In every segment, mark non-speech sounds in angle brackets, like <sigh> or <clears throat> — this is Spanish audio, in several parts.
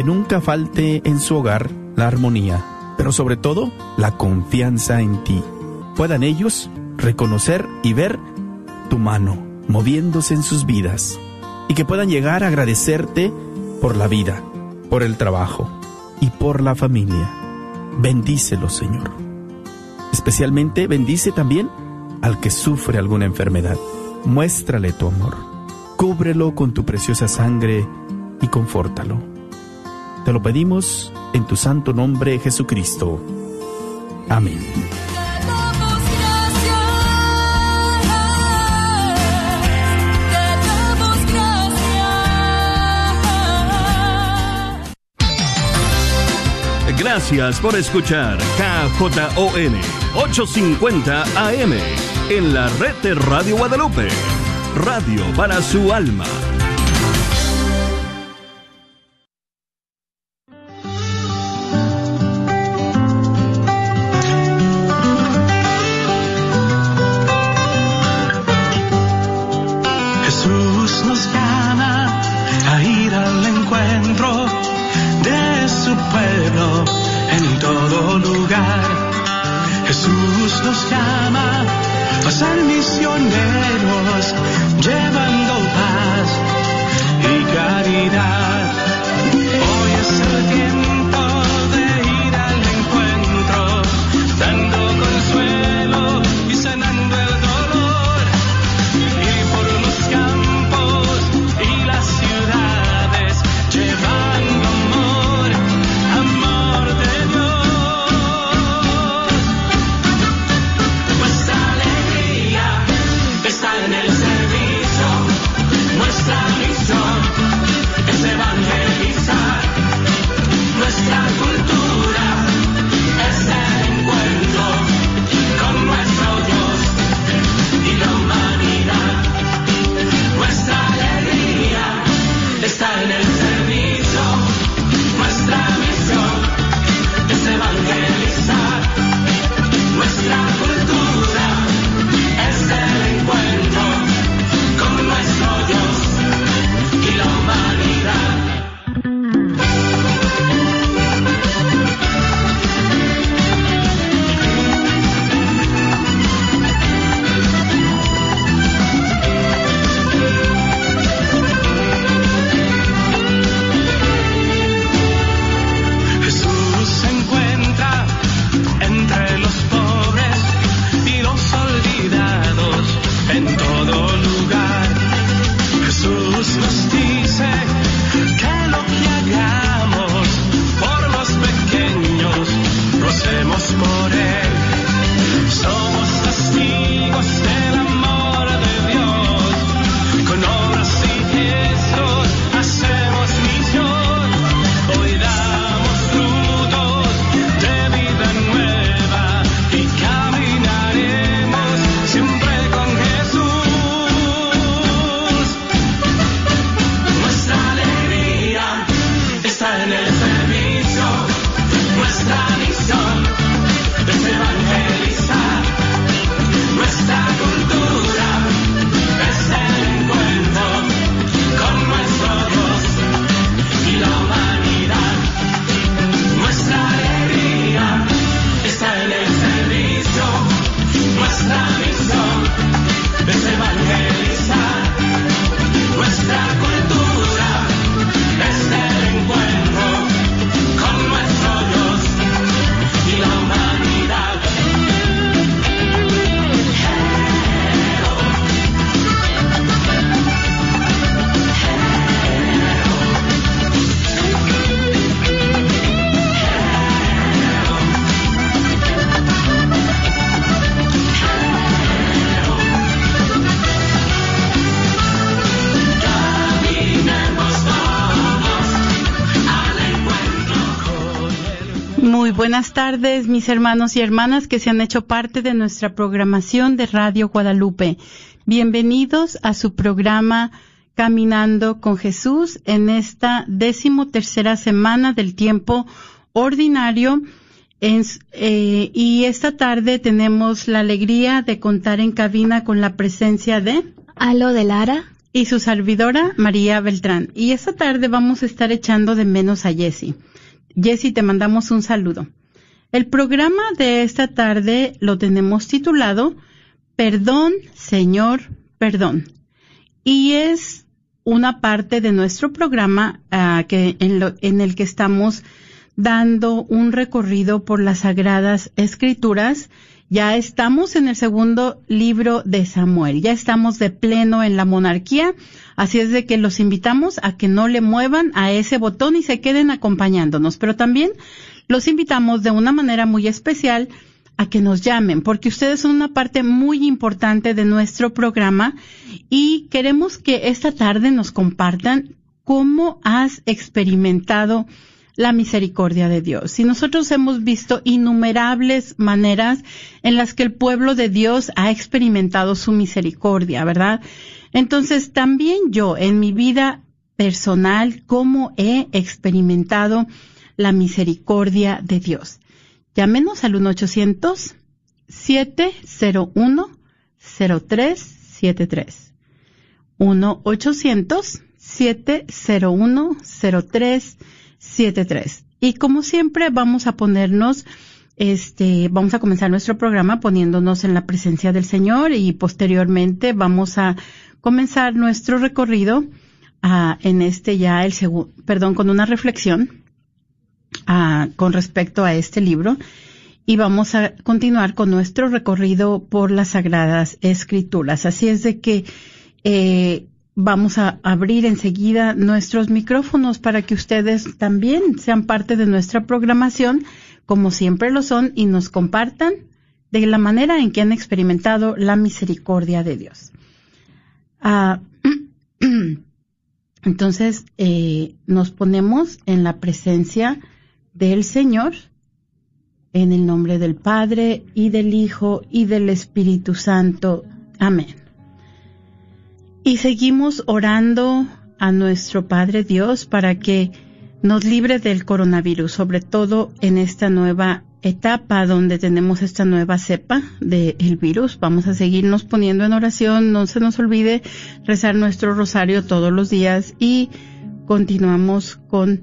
Que nunca falte en su hogar la armonía, pero sobre todo la confianza en ti. Puedan ellos reconocer y ver tu mano moviéndose en sus vidas y que puedan llegar a agradecerte por la vida, por el trabajo y por la familia. Bendícelo, Señor. Especialmente bendice también al que sufre alguna enfermedad. Muéstrale tu amor. Cúbrelo con tu preciosa sangre y confórtalo. Te lo pedimos en tu santo nombre, Jesucristo. Amén. Gracias por escuchar KJON 850 AM en la red de Radio Guadalupe. Radio para su alma. Tardes, mis hermanos y hermanas que se han hecho parte de nuestra programación de Radio Guadalupe. Bienvenidos a su programa Caminando con Jesús en esta décimo tercera semana del tiempo ordinario. Eh, y esta tarde tenemos la alegría de contar en cabina con la presencia de Alo de Lara y su servidora María Beltrán. Y esta tarde vamos a estar echando de menos a Jessie. Jessie, te mandamos un saludo. El programa de esta tarde lo tenemos titulado Perdón, Señor, perdón. Y es una parte de nuestro programa uh, que en, en el que estamos dando un recorrido por las sagradas escrituras. Ya estamos en el segundo libro de Samuel, ya estamos de pleno en la monarquía, así es de que los invitamos a que no le muevan a ese botón y se queden acompañándonos, pero también los invitamos de una manera muy especial a que nos llamen, porque ustedes son una parte muy importante de nuestro programa y queremos que esta tarde nos compartan cómo has experimentado la misericordia de Dios. Y nosotros hemos visto innumerables maneras en las que el pueblo de Dios ha experimentado su misericordia, ¿verdad? Entonces, también yo en mi vida personal, cómo he experimentado la misericordia de Dios. Llámenos al 1-800-701-0373. 1-800-701-0373. 73. Y como siempre vamos a ponernos, este, vamos a comenzar nuestro programa poniéndonos en la presencia del Señor y posteriormente vamos a comenzar nuestro recorrido uh, en este ya el segundo, perdón, con una reflexión uh, con respecto a este libro y vamos a continuar con nuestro recorrido por las sagradas escrituras. Así es de que eh, vamos a abrir enseguida nuestros micrófonos para que ustedes también sean parte de nuestra programación, como siempre lo son, y nos compartan de la manera en que han experimentado la misericordia de Dios. Ah, <clears throat> entonces, eh, nos ponemos en la presencia del Señor, en el nombre del Padre y del Hijo y del Espíritu Santo. Amén. Y seguimos orando a nuestro Padre Dios para que nos libre del coronavirus, sobre todo en esta nueva etapa donde tenemos esta nueva cepa del virus. Vamos a seguirnos poniendo en oración, no se nos olvide rezar nuestro rosario todos los días y continuamos con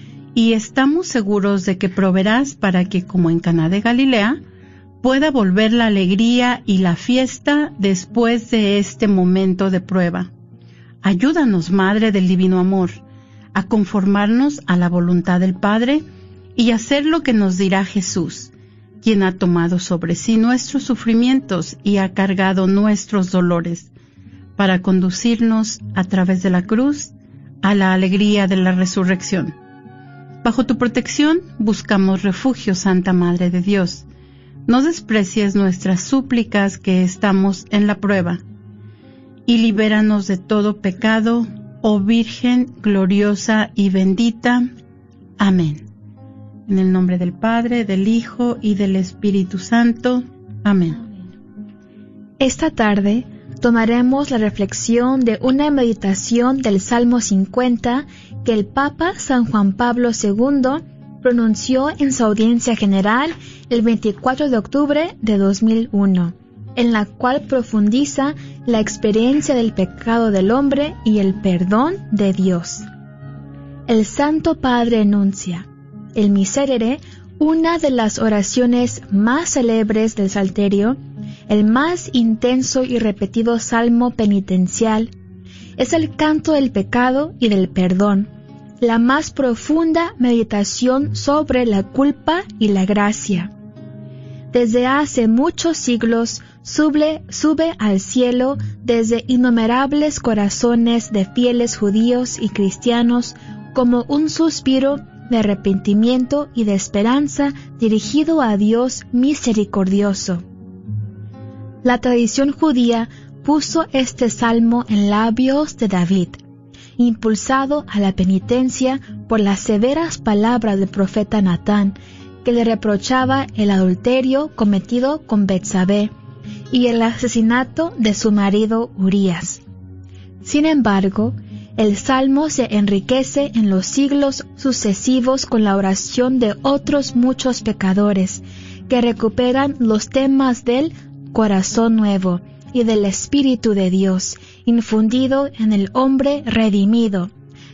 y estamos seguros de que proveerás para que, como en Caná de Galilea, pueda volver la alegría y la fiesta después de este momento de prueba. Ayúdanos, Madre del Divino Amor, a conformarnos a la voluntad del Padre y hacer lo que nos dirá Jesús, quien ha tomado sobre sí nuestros sufrimientos y ha cargado nuestros dolores, para conducirnos a través de la cruz a la alegría de la resurrección. Bajo tu protección buscamos refugio, Santa Madre de Dios. No desprecies nuestras súplicas que estamos en la prueba y libéranos de todo pecado, oh Virgen gloriosa y bendita. Amén. En el nombre del Padre, del Hijo y del Espíritu Santo. Amén. Esta tarde tomaremos la reflexión de una meditación del Salmo 50 que el Papa San Juan Pablo II pronunció en su audiencia general el 24 de octubre de 2001 en la cual profundiza la experiencia del pecado del hombre y el perdón de Dios. El Santo Padre enuncia, el Miserere, una de las oraciones más célebres del Salterio, el más intenso y repetido salmo penitencial, es el canto del pecado y del perdón, la más profunda meditación sobre la culpa y la gracia. Desde hace muchos siglos, sube, sube al cielo desde innumerables corazones de fieles judíos y cristianos como un suspiro de arrepentimiento y de esperanza dirigido a Dios misericordioso. La tradición judía puso este salmo en labios de David, impulsado a la penitencia por las severas palabras del profeta Natán, que le reprochaba el adulterio cometido con Betsabé y el asesinato de su marido Urías. Sin embargo, el salmo se enriquece en los siglos sucesivos con la oración de otros muchos pecadores que recuperan los temas del corazón nuevo y del Espíritu de Dios infundido en el hombre redimido,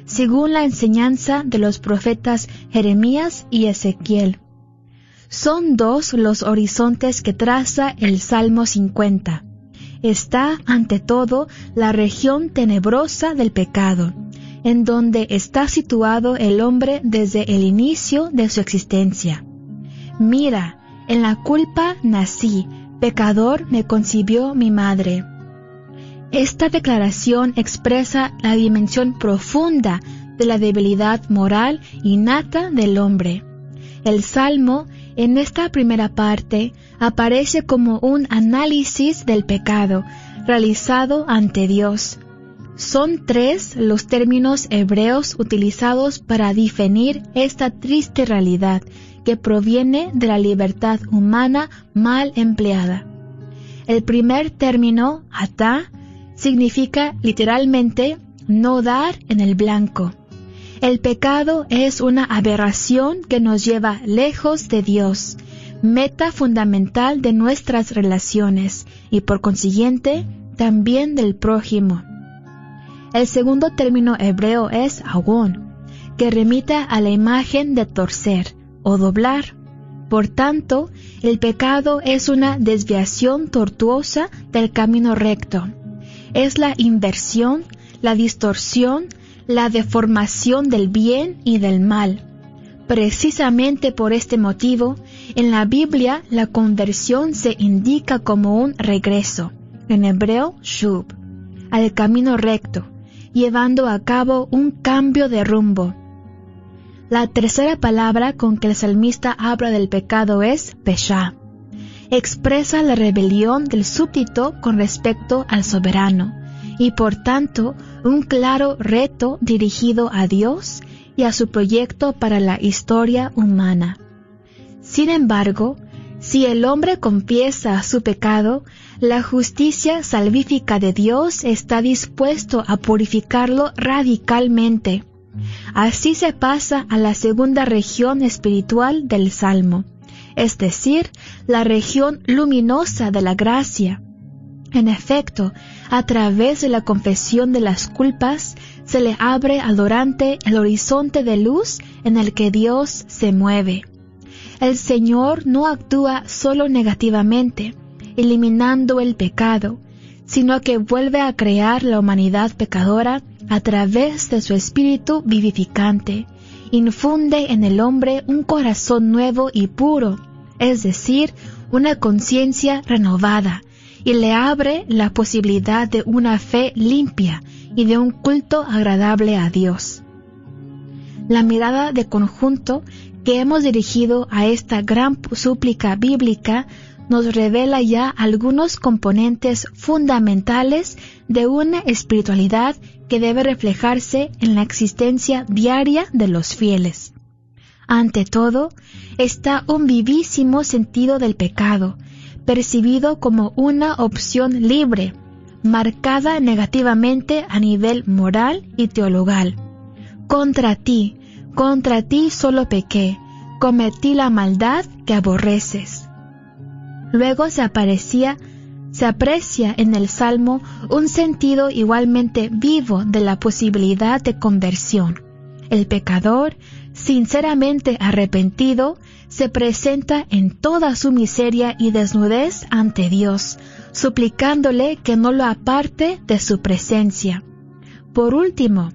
según la enseñanza de los profetas Jeremías y Ezequiel. Son dos los horizontes que traza el Salmo 50. Está, ante todo, la región tenebrosa del pecado, en donde está situado el hombre desde el inicio de su existencia. Mira, en la culpa nací, pecador me concibió mi madre. Esta declaración expresa la dimensión profunda de la debilidad moral innata del hombre. El Salmo, en esta primera parte, aparece como un análisis del pecado realizado ante Dios. Son tres los términos hebreos utilizados para definir esta triste realidad que proviene de la libertad humana mal empleada. El primer término, atá, significa literalmente no dar en el blanco. El pecado es una aberración que nos lleva lejos de Dios, meta fundamental de nuestras relaciones y por consiguiente también del prójimo. El segundo término hebreo es agón, que remite a la imagen de torcer o doblar. Por tanto, el pecado es una desviación tortuosa del camino recto es la inversión, la distorsión, la deformación del bien y del mal. Precisamente por este motivo, en la Biblia la conversión se indica como un regreso, en hebreo shub, al camino recto, llevando a cabo un cambio de rumbo. La tercera palabra con que el salmista habla del pecado es pesha expresa la rebelión del súbdito con respecto al soberano y por tanto un claro reto dirigido a Dios y a su proyecto para la historia humana. Sin embargo, si el hombre confiesa su pecado, la justicia salvífica de Dios está dispuesto a purificarlo radicalmente. Así se pasa a la segunda región espiritual del Salmo es decir, la región luminosa de la gracia. En efecto, a través de la confesión de las culpas, se le abre al orante el horizonte de luz en el que Dios se mueve. El Señor no actúa solo negativamente, eliminando el pecado, sino que vuelve a crear la humanidad pecadora a través de su espíritu vivificante. Infunde en el hombre un corazón nuevo y puro, es decir, una conciencia renovada, y le abre la posibilidad de una fe limpia y de un culto agradable a Dios. La mirada de conjunto que hemos dirigido a esta gran súplica bíblica nos revela ya algunos componentes fundamentales de una espiritualidad que debe reflejarse en la existencia diaria de los fieles. Ante todo, está un vivísimo sentido del pecado, percibido como una opción libre, marcada negativamente a nivel moral y teologal. Contra ti, contra ti solo pequé, cometí la maldad que aborreces. Luego se aparecía, se aprecia en el Salmo un sentido igualmente vivo de la posibilidad de conversión. El pecador sinceramente arrepentido, se presenta en toda su miseria y desnudez ante Dios, suplicándole que no lo aparte de su presencia. Por último,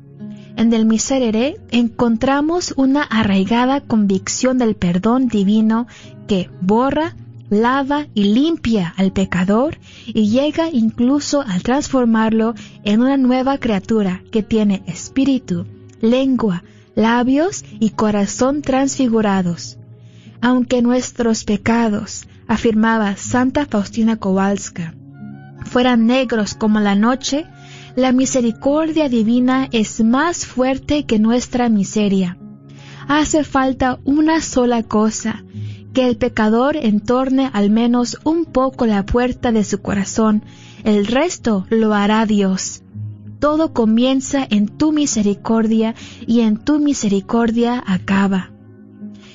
en el miserere encontramos una arraigada convicción del perdón divino que borra, lava y limpia al pecador y llega incluso a transformarlo en una nueva criatura que tiene espíritu, lengua, labios y corazón transfigurados. Aunque nuestros pecados, afirmaba Santa Faustina Kowalska, fueran negros como la noche, la misericordia divina es más fuerte que nuestra miseria. Hace falta una sola cosa, que el pecador entorne al menos un poco la puerta de su corazón, el resto lo hará Dios. Todo comienza en tu misericordia y en tu misericordia acaba.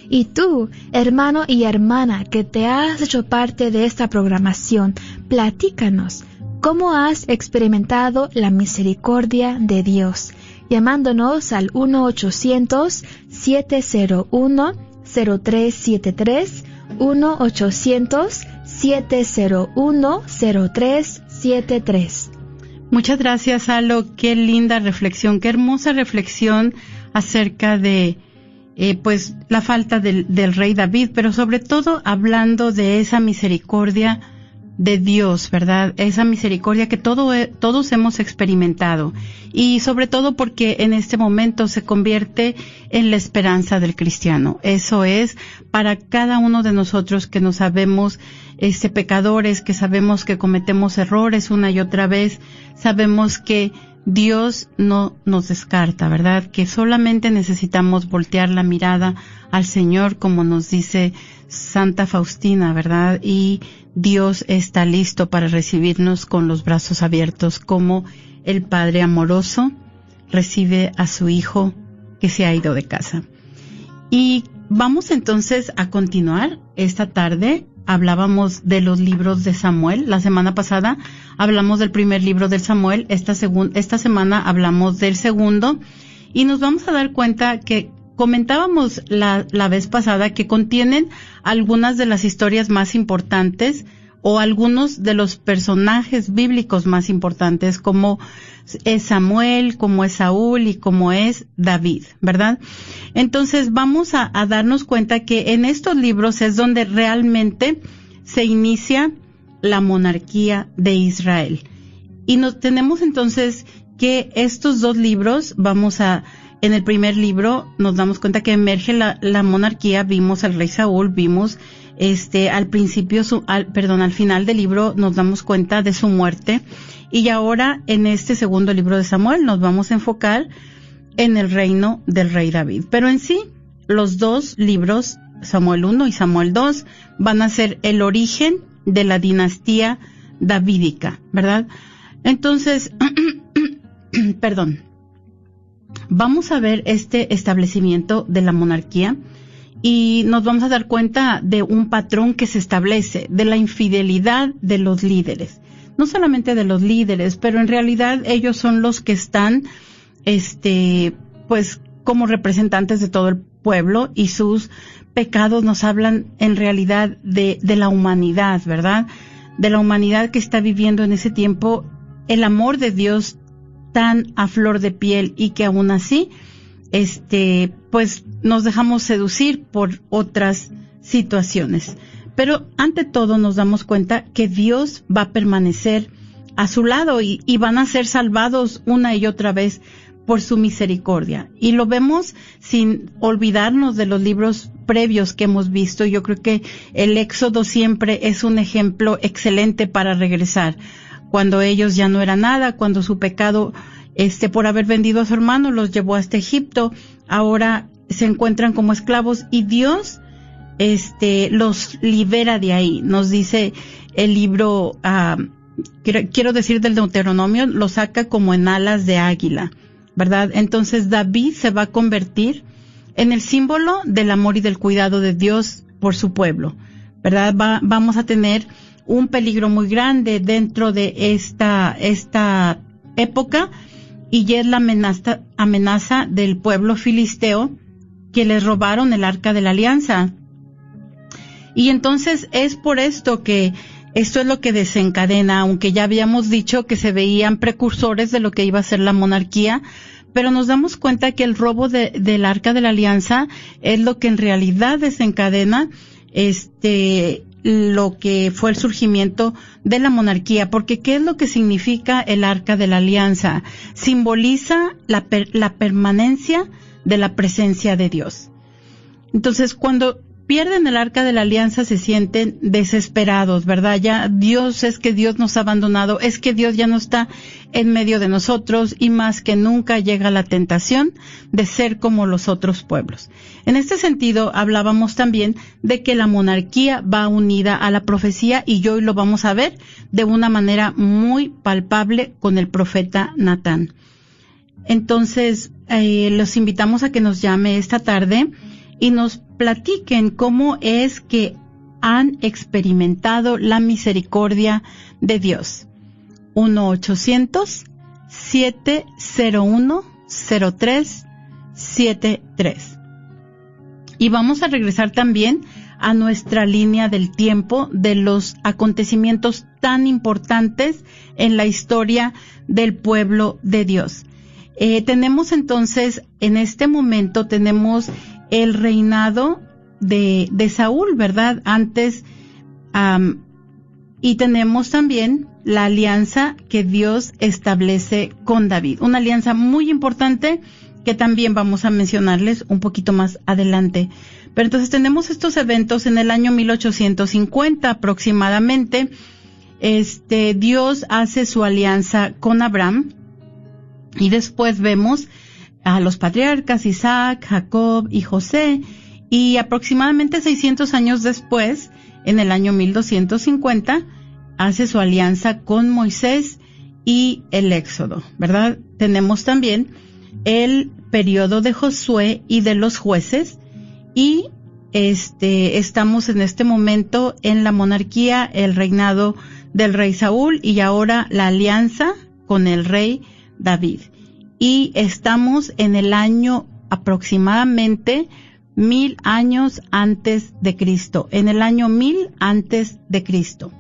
Y tú, hermano y hermana que te has hecho parte de esta programación, platícanos cómo has experimentado la misericordia de Dios, llamándonos al 1-800-701-0373, 1-800-701-0373. Muchas gracias, Alo. Qué linda reflexión, qué hermosa reflexión acerca de eh, pues la falta del, del, rey David, pero sobre todo hablando de esa misericordia de Dios, ¿verdad? Esa misericordia que todo, todos hemos experimentado y sobre todo porque en este momento se convierte en la esperanza del cristiano. Eso es para cada uno de nosotros que nos sabemos este pecadores, que sabemos que cometemos errores una y otra vez, sabemos que Dios no nos descarta, ¿verdad? Que solamente necesitamos voltear la mirada al Señor, como nos dice Santa Faustina, ¿verdad? Y Dios está listo para recibirnos con los brazos abiertos, como el Padre amoroso recibe a su Hijo que se ha ido de casa. Y vamos entonces a continuar esta tarde hablábamos de los libros de Samuel. La semana pasada hablamos del primer libro del Samuel. Esta, esta semana hablamos del segundo. Y nos vamos a dar cuenta que comentábamos la, la vez pasada que contienen algunas de las historias más importantes o algunos de los personajes bíblicos más importantes como es Samuel, como es Saúl y como es David, ¿verdad? Entonces vamos a, darnos cuenta que en estos libros es donde realmente se inicia la monarquía de Israel. Y nos tenemos entonces que estos dos libros, vamos a, en el primer libro nos damos cuenta que emerge la, monarquía, vimos al rey Saúl, vimos este, al principio, su, al, perdón, al final del libro nos damos cuenta de su muerte y ahora en este segundo libro de Samuel nos vamos a enfocar en el reino del rey David. Pero en sí, los dos libros, Samuel 1 y Samuel 2, van a ser el origen de la dinastía davídica, ¿verdad? Entonces, <clears throat> perdón, vamos a ver este establecimiento de la monarquía y nos vamos a dar cuenta de un patrón que se establece, de la infidelidad de los líderes no solamente de los líderes, pero en realidad ellos son los que están, este, pues como representantes de todo el pueblo y sus pecados nos hablan en realidad de, de la humanidad, ¿verdad? De la humanidad que está viviendo en ese tiempo el amor de Dios tan a flor de piel y que aún así, este, pues nos dejamos seducir por otras situaciones. Pero ante todo nos damos cuenta que Dios va a permanecer a su lado y, van a ser salvados una y otra vez por su misericordia. Y lo vemos sin olvidarnos de los libros previos que hemos visto. Yo creo que el Éxodo siempre es un ejemplo excelente para regresar. Cuando ellos ya no eran nada, cuando su pecado, este, por haber vendido a su hermano, los llevó hasta Egipto, ahora se encuentran como esclavos y Dios este, los libera de ahí. Nos dice el libro, ah, quiero, decir del Deuteronomio, lo saca como en alas de águila, ¿verdad? Entonces David se va a convertir en el símbolo del amor y del cuidado de Dios por su pueblo, ¿verdad? vamos a tener un peligro muy grande dentro de esta, esta época y es la amenaza, amenaza del pueblo filisteo que les robaron el arca de la alianza. Y entonces es por esto que esto es lo que desencadena, aunque ya habíamos dicho que se veían precursores de lo que iba a ser la monarquía, pero nos damos cuenta que el robo del arca de la alianza es lo que en realidad desencadena este lo que fue el surgimiento de la monarquía, porque ¿qué es lo que significa el arca de la alianza? Simboliza la, la permanencia de la presencia de Dios. Entonces, cuando pierden el arca de la alianza se sienten desesperados, ¿verdad? Ya Dios es que Dios nos ha abandonado, es que Dios ya no está en medio de nosotros y más que nunca llega la tentación de ser como los otros pueblos. En este sentido, hablábamos también de que la monarquía va unida a la profecía y hoy lo vamos a ver de una manera muy palpable con el profeta Natán. Entonces, eh, los invitamos a que nos llame esta tarde y nos platiquen cómo es que han experimentado la misericordia de Dios. 1-800-701-0373. Y vamos a regresar también a nuestra línea del tiempo de los acontecimientos tan importantes en la historia del pueblo de Dios. Eh, tenemos entonces, en este momento, tenemos el reinado de, de Saúl, ¿verdad? Antes, y tenemos también la alianza que Dios establece con David. Una alianza muy importante que también vamos a mencionarles un poquito más adelante. Pero entonces tenemos estos eventos en el año 1850 aproximadamente. Este, Dios hace su alianza con Abraham y después vemos a los patriarcas Isaac, Jacob y José, y aproximadamente 600 años después, en el año 1250, hace su alianza con Moisés y el Éxodo, ¿verdad? Tenemos también el periodo de Josué y de los jueces y este estamos en este momento en la monarquía, el reinado del rey Saúl y ahora la alianza con el rey David y estamos en el año aproximadamente mil años antes de Cristo, en el año mil antes de Cristo.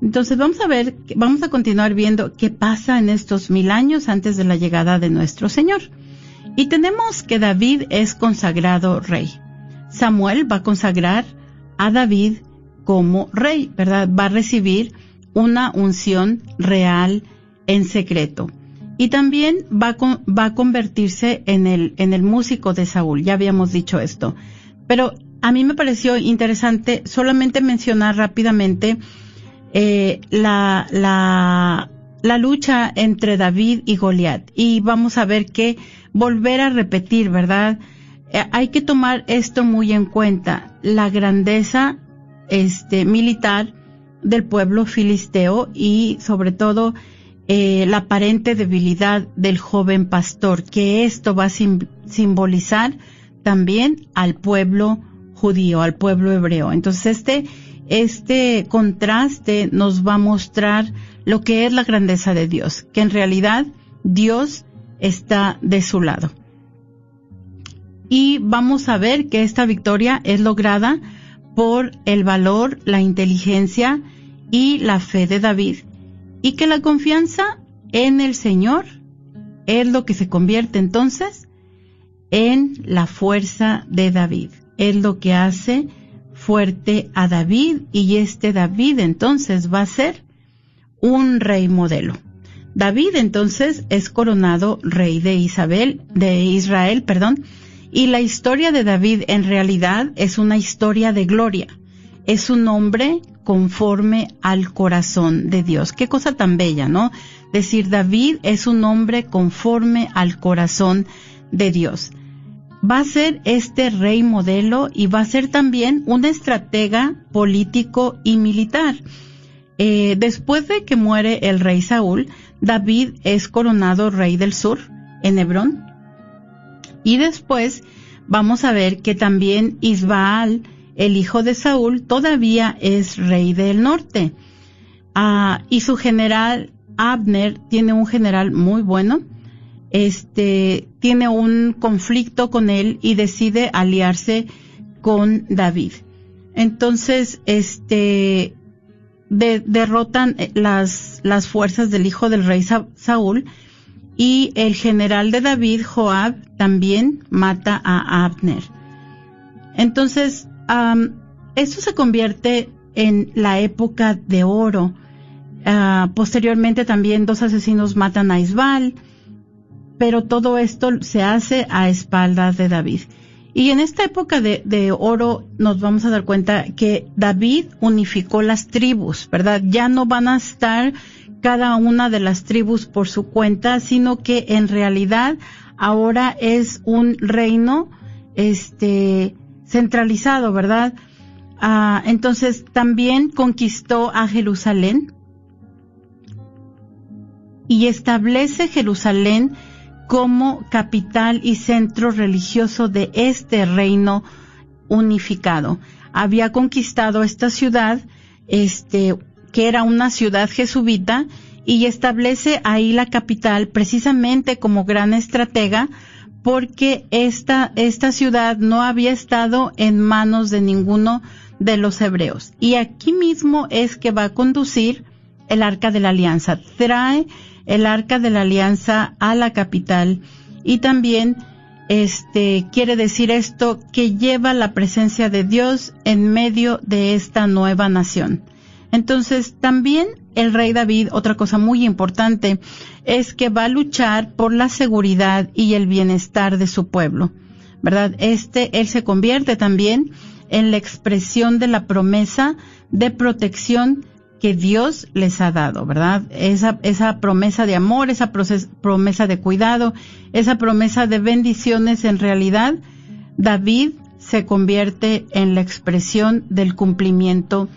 Entonces vamos a ver, vamos a continuar viendo qué pasa en estos mil años antes de la llegada de nuestro Señor. Y tenemos que David es consagrado rey. Samuel va a consagrar a David como rey, ¿verdad? Va a recibir una unción real en secreto y también va a, va a convertirse en el, en el músico de Saúl. Ya habíamos dicho esto. Pero a mí me pareció interesante solamente mencionar rápidamente eh, la, la, la lucha entre David y Goliat. Y vamos a ver que volver a repetir, ¿verdad? Eh, hay que tomar esto muy en cuenta. La grandeza este, militar del pueblo filisteo y sobre todo eh, la aparente debilidad del joven pastor, que esto va a simbolizar también al pueblo judío, al pueblo hebreo. Entonces este, este contraste nos va a mostrar lo que es la grandeza de Dios, que en realidad Dios está de su lado. Y vamos a ver que esta victoria es lograda por el valor, la inteligencia y la fe de David, y que la confianza en el Señor es lo que se convierte entonces en la fuerza de David. Es lo que hace fuerte a David y este David entonces va a ser un rey modelo. David entonces es coronado rey de Isabel, de Israel, perdón, y la historia de David en realidad es una historia de gloria. Es un hombre conforme al corazón de Dios. Qué cosa tan bella, ¿no? Decir David es un hombre conforme al corazón de Dios. Va a ser este rey modelo y va a ser también un estratega político y militar. Eh, después de que muere el rey Saúl, David es coronado rey del sur en Hebrón. Y después vamos a ver que también Isbaal el hijo de Saúl, todavía es rey del norte. Ah, y su general Abner tiene un general muy bueno. Este tiene un conflicto con él y decide aliarse con David. Entonces, este derrotan eh, las, las fuerzas del hijo del rey Saúl y el general de David, Joab, también mata a Abner. Entonces, esto se convierte en la época de oro. Ah, posteriormente también dos asesinos matan a Isbal, pero todo esto se hace a espaldas de David. Y en esta época de, de, oro nos vamos a dar cuenta que David unificó las tribus, ¿verdad? Ya no van a estar cada una de las tribus por su cuenta, sino que en realidad ahora es un reino, este, centralizado, ¿verdad? Ah, entonces también conquistó a Jerusalén y establece Jerusalén como capital y centro religioso de este reino unificado. Había conquistado esta ciudad, este, que era una ciudad jesuita, y establece ahí la capital precisamente como gran estratega porque esta, esta ciudad no había estado en manos de ninguno de los hebreos. Y aquí mismo es que va a conducir el arca de la alianza. Trae el arca de la alianza a la capital y también este quiere decir esto que lleva la presencia de Dios en medio de esta nueva nación. Entonces, también el rey David, otra cosa muy importante, es que va a luchar por la seguridad y el bienestar de su pueblo. ¿Verdad? Este, él se convierte también en la expresión de la promesa de protección que Dios les ha dado, ¿verdad? Esa, esa promesa de amor, esa promesa de cuidado, esa promesa de bendiciones en realidad, David se convierte en la expresión del cumplimiento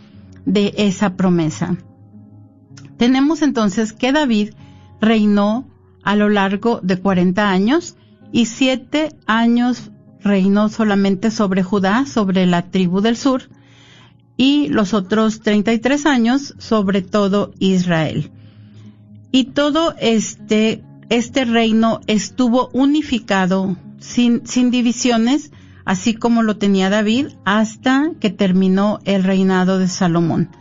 de esa promesa. Tenemos entonces que David reinó a lo largo de 40 años y siete años reinó solamente sobre Judá, sobre la tribu del sur, y los otros 33 años sobre todo Israel. Y todo este, este reino estuvo unificado sin, sin divisiones, así como lo tenía David, hasta que terminó el reinado de Salomón.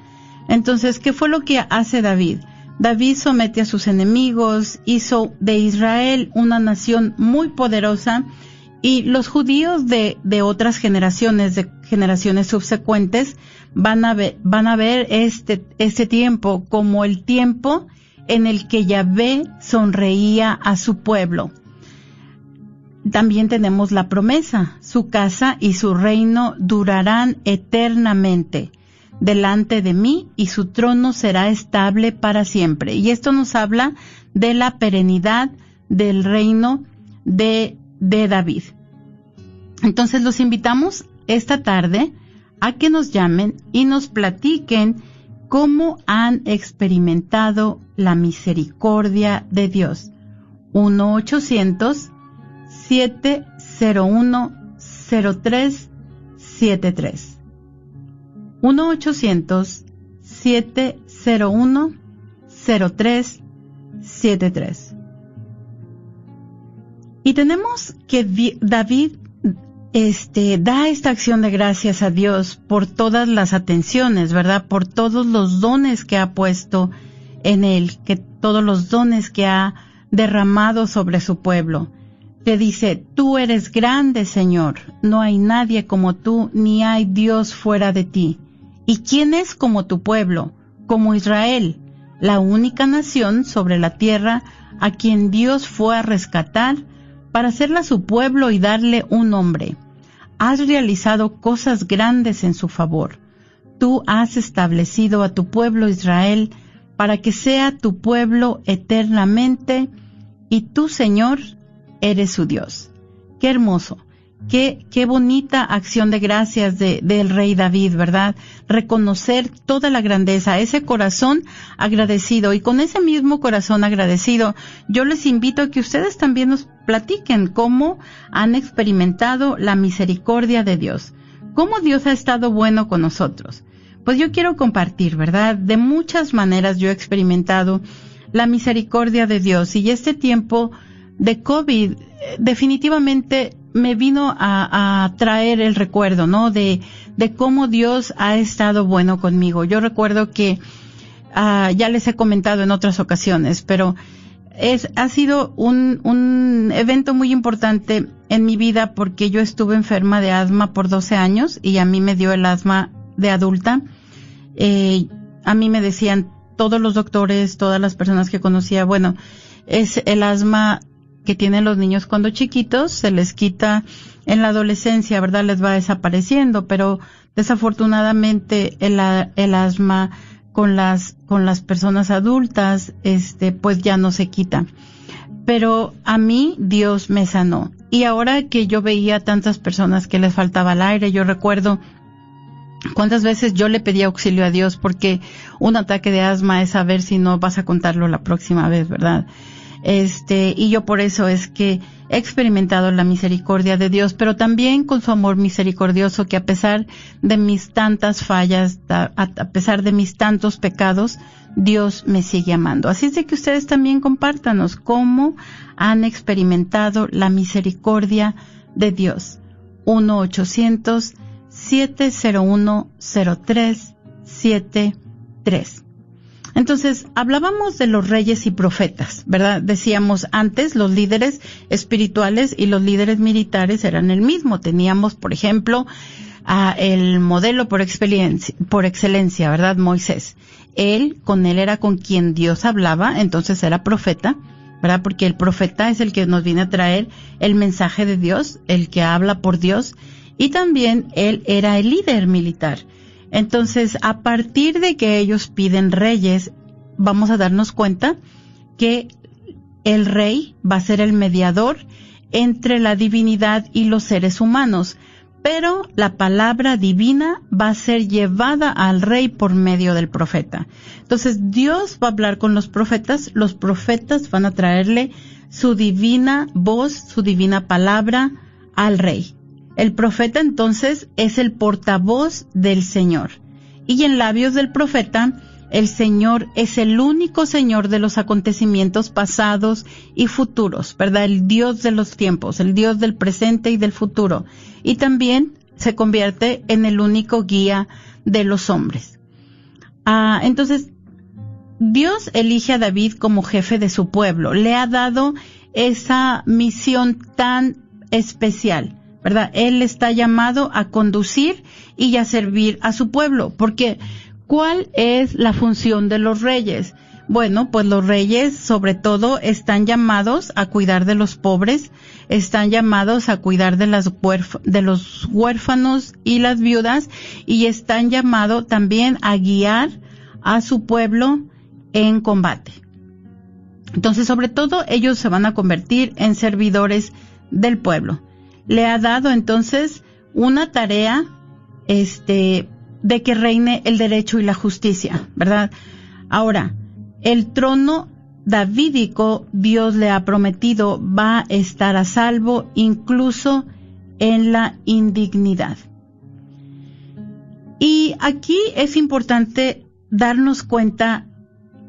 Entonces, ¿qué fue lo que hace David? David somete a sus enemigos, hizo de Israel una nación muy poderosa y los judíos de, otras generaciones, de generaciones subsecuentes, van a ver, van a ver este, este tiempo como el tiempo en el que Yahvé sonreía a su pueblo. También tenemos la promesa, su casa y su reino durarán eternamente delante de mí y su trono será estable para siempre. Y esto nos habla de la perenidad del reino de, de David. Entonces los invitamos esta tarde a que nos llamen y nos platiquen cómo han experimentado la misericordia de Dios. 1-800-701-0373. 1-800-701-0373. Y tenemos que David este, da esta acción de gracias a Dios por todas las atenciones, ¿verdad? Por todos los dones que ha puesto en él, que todos los dones que ha derramado sobre su pueblo. Le dice, tú eres grande, Señor, no hay nadie como tú, ni hay Dios fuera de ti. ¿Y quién es como tu pueblo, como Israel, la única nación sobre la tierra a quien Dios fue a rescatar para hacerla su pueblo y darle un nombre. Has realizado cosas grandes en su favor. Tú has establecido a tu pueblo Israel para que sea tu pueblo eternamente y tú, Señor, eres su Dios. Qué hermoso. Qué, qué bonita acción de gracias de, del rey David, ¿verdad? Reconocer toda la grandeza, ese corazón agradecido. Y con ese mismo corazón agradecido, yo les invito a que ustedes también nos platiquen cómo han experimentado la misericordia de Dios. Cómo Dios ha estado bueno con nosotros. Pues yo quiero compartir, ¿verdad? De muchas maneras yo he experimentado la misericordia de Dios y este tiempo de COVID definitivamente me vino a, traer el recuerdo, ¿no? De, cómo Dios ha estado bueno conmigo. Yo recuerdo que ah, ya les he comentado en otras ocasiones, pero es, ha sido un, un evento muy importante en mi vida porque yo estuve enferma de asma por 12 años y a mí me dio el asma de adulta. Eh, a mí me decían todos los doctores, todas las personas que conocía, bueno, es el asma que tienen los niños cuando chiquitos, se les quita en la adolescencia, ¿verdad? Les va desapareciendo, pero desafortunadamente el, el asma con las, con las personas adultas, este, pues ya no se quita. Pero a mí Dios me sanó. Y ahora que yo veía tantas personas que les faltaba el aire, yo recuerdo cuántas veces yo le pedí auxilio a Dios porque un ataque de asma es saber si no vas a contarlo la próxima vez, ¿verdad? Este, y yo por eso es que he experimentado la misericordia de Dios, pero también con su amor misericordioso que a pesar de mis tantas fallas, a, pesar de mis tantos pecados, Dios me sigue amando. Así es de que ustedes también compártanos cómo han experimentado la misericordia de Dios. 1-800-701-0373. Entonces, hablábamos de los reyes y profetas, ¿verdad? Decíamos antes, los líderes espirituales y los líderes militares eran el mismo. Teníamos, por ejemplo, a el modelo por, por excelencia, ¿verdad? Moisés. Él, con él era con quien Dios hablaba, entonces era profeta, ¿verdad? Porque el profeta es el que nos viene a traer el mensaje de Dios, el que habla por Dios, y también él era el líder militar. Entonces, a partir de que ellos piden reyes, vamos a darnos cuenta que el rey va a ser el mediador entre la divinidad y los seres humanos, pero la palabra divina va a ser llevada al rey por medio del profeta. Entonces Dios va a hablar con los profetas, los profetas van a traerle su divina voz, su divina palabra al rey. El profeta entonces es el portavoz del Señor. Y en labios del profeta, el Señor es el único Señor de los acontecimientos pasados y futuros, ¿verdad? El Dios de los tiempos, el Dios del presente y del futuro. Y también se convierte en el único guía de los hombres. Ah, entonces, Dios elige a David como jefe de su pueblo. Le ha dado esa misión tan especial ¿verdad? Él está llamado a conducir y a servir a su pueblo, porque ¿cuál es la función de los reyes? Bueno, pues los reyes sobre todo están llamados a cuidar de los pobres, están llamados a cuidar de, las de los huérfanos y las viudas y están llamados también a guiar a su pueblo en combate. Entonces, sobre todo, ellos se van a convertir en servidores del pueblo le ha dado entonces una tarea, este, de que reine el derecho y la justicia, ¿verdad? Ahora, el trono davídico Dios le ha prometido va a estar a salvo incluso en la indignidad. Y aquí es importante darnos cuenta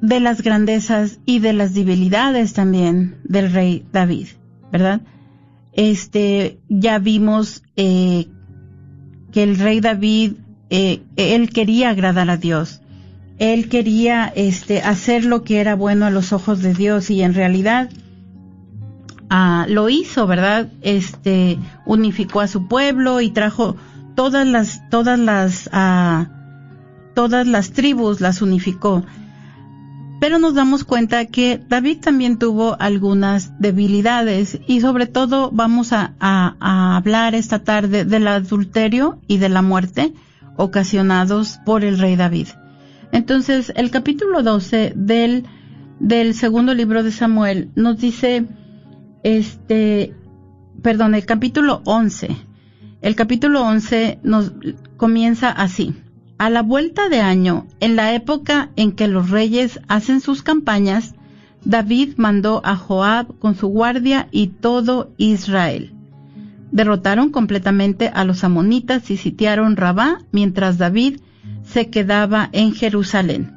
de las grandezas y de las debilidades también del rey David, ¿verdad? Este, ya vimos eh, que el rey David, eh, él quería agradar a Dios. Él quería este, hacer lo que era bueno a los ojos de Dios y en realidad ah, lo hizo, ¿verdad? Este, unificó a su pueblo y trajo todas las, todas las, ah, todas las tribus las unificó pero nos damos cuenta que David también tuvo algunas debilidades y sobre todo vamos a, hablar esta tarde del adulterio y de la muerte ocasionados por el rey David. Entonces, el capítulo 12 del, del segundo libro de Samuel nos dice, este, perdón, el capítulo 11. El capítulo 11 nos comienza así. A la vuelta de año, en la época en que los reyes hacen sus campañas, David mandó a Joab con su guardia y todo Israel. Derrotaron completamente a los amonitas y sitiaron Rabá mientras David se quedaba en Jerusalén.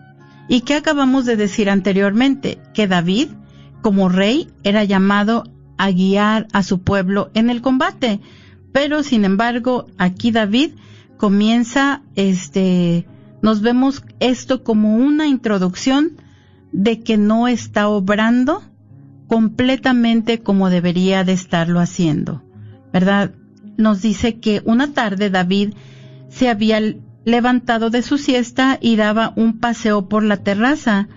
¿Y qué acabamos de decir anteriormente? Que David, como rey, era llamado a guiar a su pueblo en el combate. Pero, sin embargo, aquí David comienza, este, nos vemos esto como una introducción de que no está obrando completamente como debería de estarlo haciendo, ¿verdad? Nos dice que una tarde David se había levantado de su siesta y daba un paseo por la terraza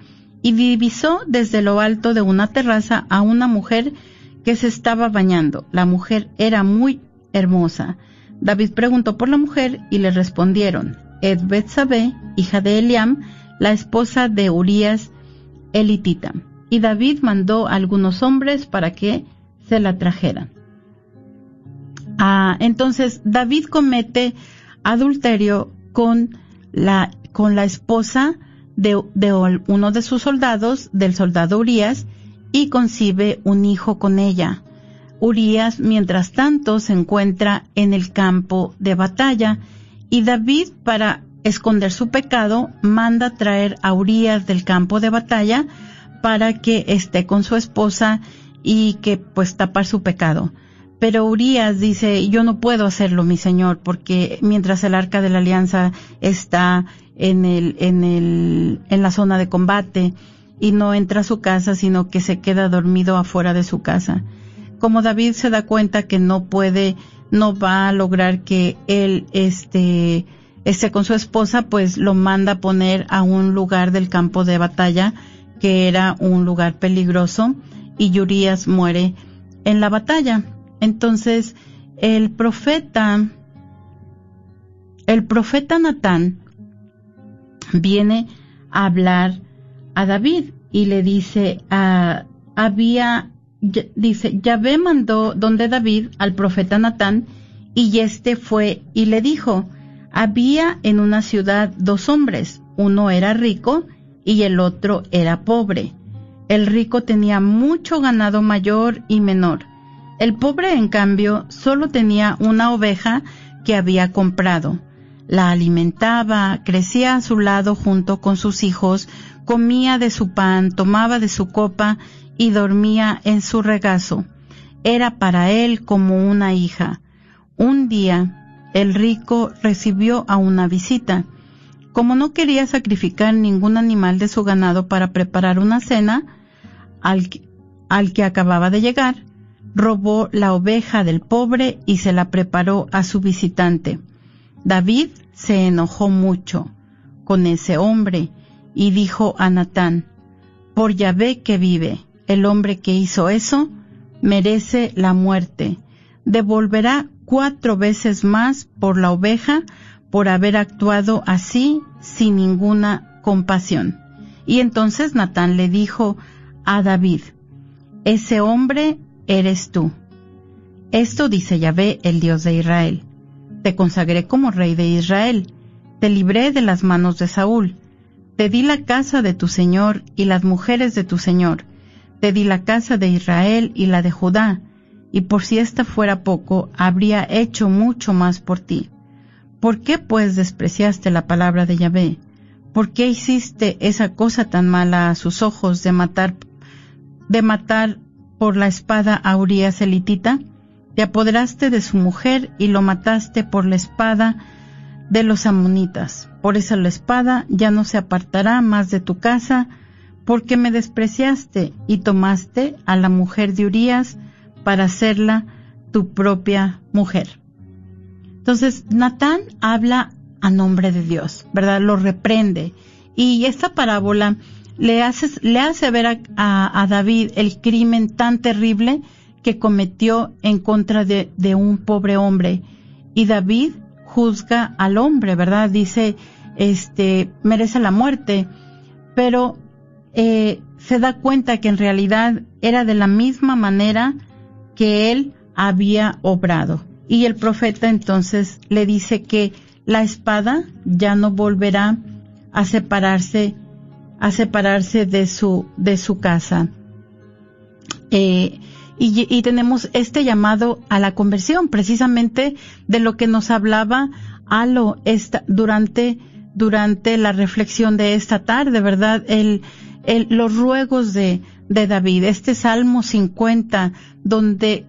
y divisó desde lo alto de una terraza a una mujer que se estaba bañando. La mujer era muy hermosa. David preguntó por la mujer y le respondieron, Ed Betsabé, hija de Eliam, la esposa de Urías elitita. Y David mandó a algunos hombres para que se la trajeran. Ah, entonces David comete adulterio con la, con la esposa de, de uno de sus soldados, del soldado Urias, y concibe un hijo con ella. Urias, mientras tanto, se encuentra en el campo de batalla y David, para esconder su pecado, manda traer a Urias del campo de batalla para que esté con su esposa y que pues tapar su pecado. Pero Urias dice, yo no puedo hacerlo, mi señor, porque mientras el arca de la alianza está en el, en el, en la zona de combate y no entra a su casa, sino que se queda dormido afuera de su casa. Como David se da cuenta que no puede, no va a lograr que él este, esté con su esposa, pues lo manda a poner a un lugar del campo de batalla, que era un lugar peligroso, y Urias muere en la batalla. Entonces, el profeta, el profeta Natán viene a hablar a David y le dice, ah, había, dice, Yahvé mandó donde David al profeta Natán y este fue y le dijo, había en una ciudad dos hombres, uno era rico y el otro era pobre. El rico tenía mucho ganado mayor y menor el pobre, en cambio, solo tenía una oveja que había comprado. La alimentaba, crecía a su lado junto con sus hijos, comía de su pan, tomaba de su copa y dormía en su regazo. Era para él como una hija. Un día, el rico recibió a una visita. Como no quería sacrificar ningún animal de su ganado para preparar una cena, al, al que acababa de llegar, robó la oveja del pobre y se la preparó a su visitante. David se enojó mucho con ese hombre y dijo a Natán, por Yahvé que vive, el hombre que hizo eso merece la muerte. Devolverá cuatro veces más por la oveja por haber actuado así sin ninguna compasión. Y entonces Natán le dijo a David, ese hombre eres tú. Esto dice Yahvé, el Dios de Israel. Te consagré como rey de Israel, te libré de las manos de Saúl, te di la casa de tu Señor y las mujeres de tu Señor, te di la casa de Israel y la de Judá, y por si esta fuera poco, habría hecho mucho más por ti. ¿Por qué pues despreciaste la palabra de Yahvé? ¿Por qué hiciste esa cosa tan mala a sus ojos de matar, de matar por la espada a Urias elitita, te apoderaste de su mujer y lo mataste por la espada de los amonitas. Por esa la espada ya no se apartará más de tu casa, porque me despreciaste y tomaste a la mujer de Urias para hacerla tu propia mujer. Entonces, Natán habla a nombre de Dios, ¿verdad? Lo reprende. Y esta parábola le, hace ver a, David el crimen tan terrible que cometió en contra de, un pobre hombre. Y David juzga al hombre, ¿verdad? Dice, este, merece la muerte, pero eh, se da cuenta que en realidad era de la misma manera que él había obrado. Y el profeta entonces le dice que la espada ya no volverá a separarse a separarse de su, de su casa. Eh, y, tenemos este llamado a la conversión, precisamente de lo que nos hablaba Alo esta, durante, durante la reflexión de esta tarde, ¿verdad? El, los ruegos de, de David, este Salmo 50, donde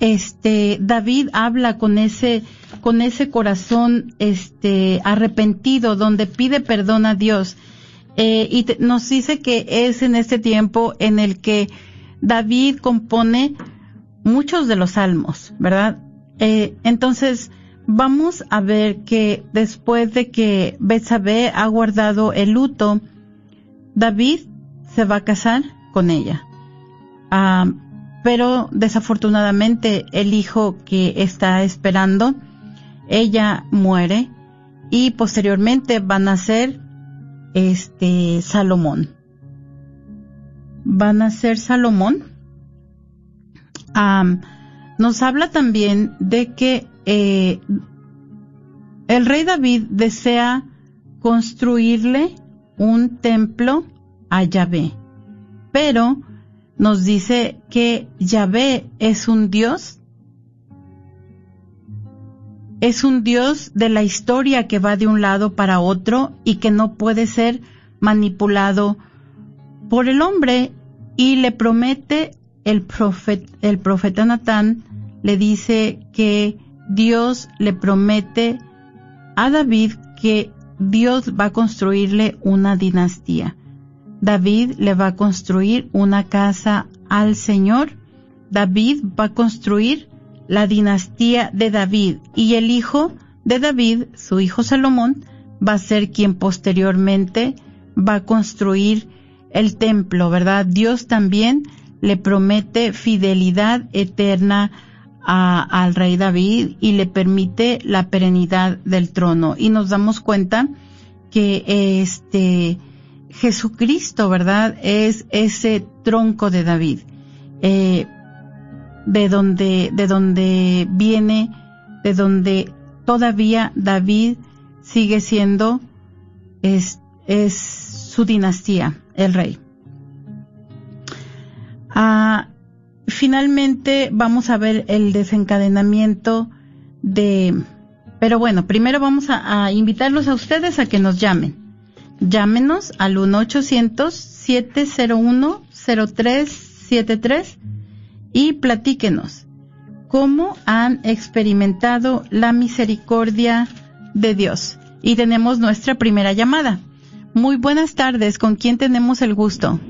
este David habla con ese con ese corazón este arrepentido donde pide perdón a Dios eh, y nos dice que es en este tiempo en el que David compone muchos de los salmos, ¿verdad? Eh, entonces, vamos a ver que después de que Betsabé ha guardado el luto, David se va a casar con ella. Ah, pero desafortunadamente el hijo que está esperando, ella muere y posteriormente van a ser este Salomón. Van a ser Salomón. nos habla también de que eh, el rey David desea construirle un templo a Yahvé, pero nos dice que Yahvé es un Dios, es un Dios de la historia que va de un lado para otro y que no puede ser manipulado por el hombre. Y le promete el el profeta Natán le dice que Dios le promete a David que Dios va a construirle una dinastía. David le va a construir una casa al Señor. David va a construir la dinastía de David y el hijo de David, su hijo Salomón, va a ser quien posteriormente va a construir el templo, ¿verdad? Dios también le promete fidelidad eterna al rey David y le permite la perenidad del trono. Y nos damos cuenta que este Jesucristo, ¿verdad? Es ese tronco de David, eh, de donde, de donde viene, de donde todavía David sigue siendo, es, es su dinastía, el rey. Ah, finalmente vamos a ver el desencadenamiento de... Pero bueno, primero vamos a, invitarlos a ustedes a que nos llamen. Llámenos al 1-800-701-0373 y platíquenos cómo han experimentado la misericordia de Dios. Y tenemos nuestra primera llamada. Muy buenas tardes, ¿con quién tenemos el gusto?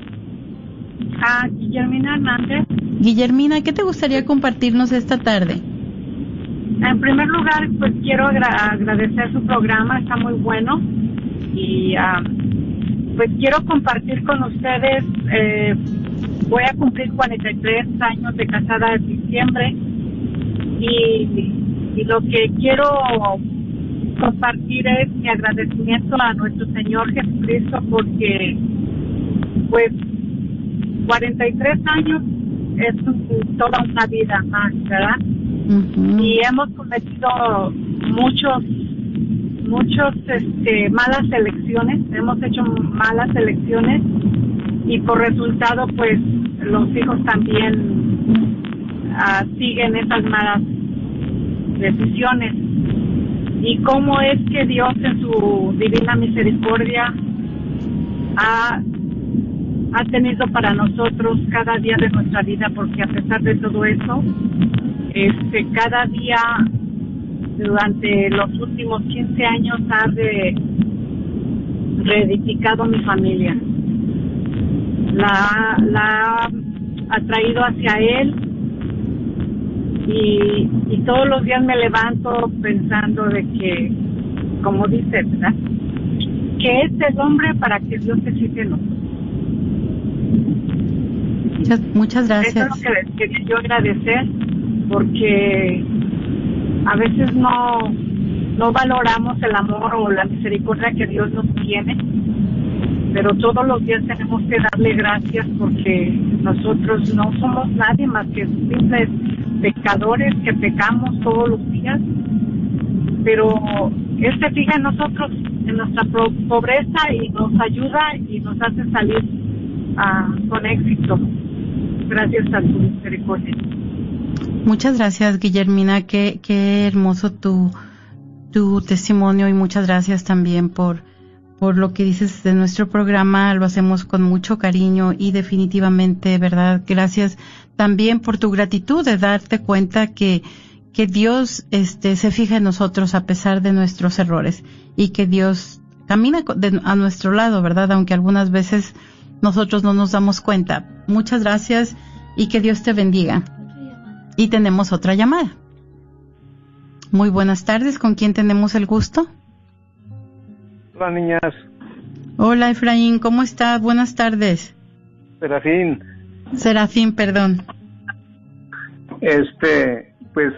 Ah, Guillermina Hernández. Guillermina, ¿qué te gustaría compartirnos esta tarde? En primer lugar, pues quiero agradecer su programa, está muy bueno. Y ah, pues quiero compartir con ustedes, eh, voy a cumplir 43 años de casada en diciembre. Y, y lo que quiero compartir es mi agradecimiento a nuestro Señor Jesucristo porque pues 43 años es toda una vida más, ¿verdad? Y hemos cometido muchos, muchos, este, malas elecciones, hemos hecho malas elecciones y por resultado, pues, los hijos también ah, siguen esas malas decisiones. Y cómo es que Dios en su divina misericordia ha ha tenido para nosotros cada día de nuestra vida, porque a pesar de todo eso, este, cada día durante los últimos 15 años ha reedificado mi familia. La, la ha traído hacia él y, y todos los días me levanto pensando de que, como dice, ¿verdad? Que es el hombre para que Dios fije en nosotros Muchas, gracias. Eso es lo que quería yo agradecer, porque a veces no, no valoramos el amor o la misericordia que Dios nos tiene, pero todos los días tenemos que darle gracias porque nosotros no somos nadie más que simples pecadores que pecamos todos los días, pero Él se fija en nosotros, en nuestra pobreza y nos ayuda y nos hace salir ah, con éxito gracias a tu misericordia. Muchas gracias, Guillermina. Qué, qué hermoso tu, tu testimonio y muchas gracias también por, por lo que dices de nuestro programa. Lo hacemos con mucho cariño y definitivamente, ¿verdad? Gracias también por tu gratitud de darte cuenta que, que Dios este, se fija en nosotros a pesar de nuestros errores y que Dios camina a nuestro lado, ¿verdad? Aunque algunas veces nosotros no nos damos cuenta. Muchas gracias y que Dios te bendiga. Y tenemos otra llamada. Muy buenas tardes, ¿con quién tenemos el gusto? Hola, niñas. Hola, Efraín, ¿cómo estás? Buenas tardes. Serafín. Serafín, perdón. Este, pues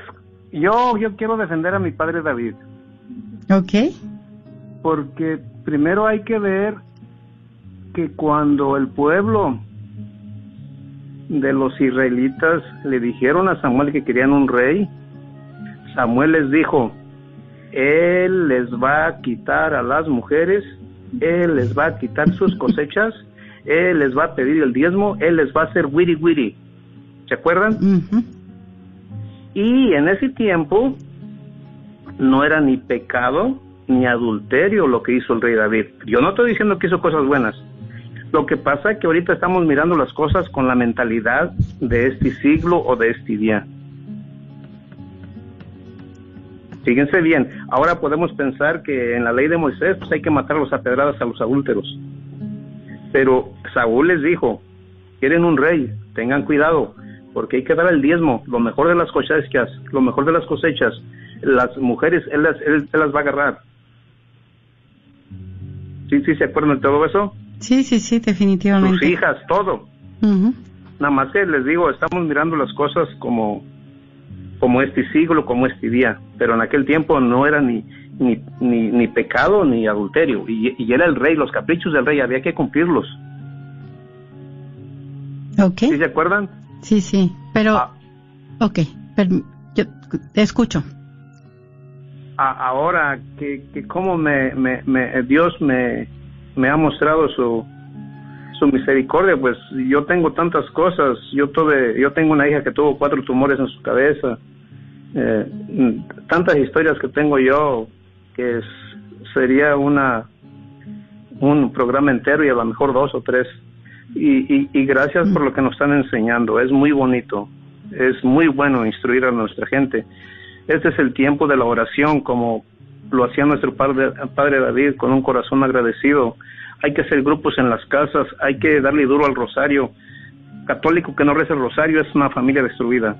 yo, yo quiero defender a mi padre David. Ok. Porque primero hay que ver que cuando el pueblo de los israelitas le dijeron a Samuel que querían un rey, Samuel les dijo, él les va a quitar a las mujeres, él les va a quitar sus cosechas, él les va a pedir el diezmo, él les va a hacer wiri wiri. ¿Se acuerdan? Y en ese tiempo no era ni pecado ni adulterio lo que hizo el rey David. Yo no estoy diciendo que hizo cosas buenas. Lo que pasa es que ahorita estamos mirando las cosas con la mentalidad de este siglo o de este día. Fíjense bien, ahora podemos pensar que en la ley de Moisés pues hay que matar a los apedradas a los adúlteros. Pero Saúl les dijo, quieren un rey, tengan cuidado, porque hay que dar el diezmo, lo mejor de las cosechas, lo mejor de las cosechas. Las mujeres, él las, él, las va a agarrar. ¿Sí, sí se acuerdan de todo eso? Sí, sí, sí, definitivamente. Sus hijas, todo. Nada más que les digo, estamos mirando las cosas como como este siglo, como este día, pero en aquel tiempo no era ni, ni, ni, pecado ni adulterio, y, y, era el rey, los caprichos del rey, había que cumplirlos. Ok. ¿Sí se acuerdan? Sí, sí, pero... Ah. ok, pero yo te escucho. ahora que, que como me, me, me, Dios me, me ha mostrado su, su misericordia, pues yo tengo tantas cosas, yo tuve, yo tengo una hija que tuvo cuatro tumores en su cabeza, eh, tantas historias que tengo yo que sería una un programa entero y a lo mejor dos o tres. Y, y, gracias por lo que nos están enseñando, es muy bonito, es muy bueno instruir a nuestra gente. Este es el tiempo de la oración como lo hacía nuestro padre, padre David con un corazón agradecido hay que hacer grupos en las casas, hay que darle duro al rosario. Católico que no reza el rosario es una familia destruida.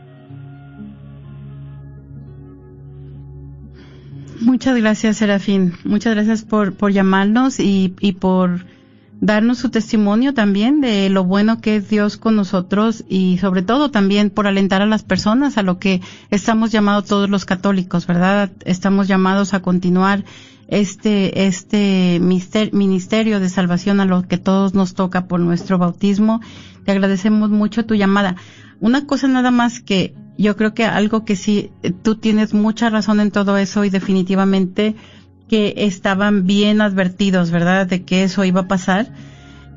Muchas gracias, Serafín. Muchas gracias por, por llamarnos y, y por darnos su testimonio también de lo bueno que es Dios con nosotros y sobre todo también por alentar a las personas a lo que estamos llamados todos los católicos, ¿verdad? Estamos llamados a continuar este, este ministerio de salvación a lo que todos nos toca por nuestro bautismo. Te agradecemos mucho tu llamada. Una cosa nada más que yo creo que algo que sí, tú tienes mucha razón en todo eso y definitivamente que estaban bien advertidos, ¿verdad?, de que eso iba a pasar.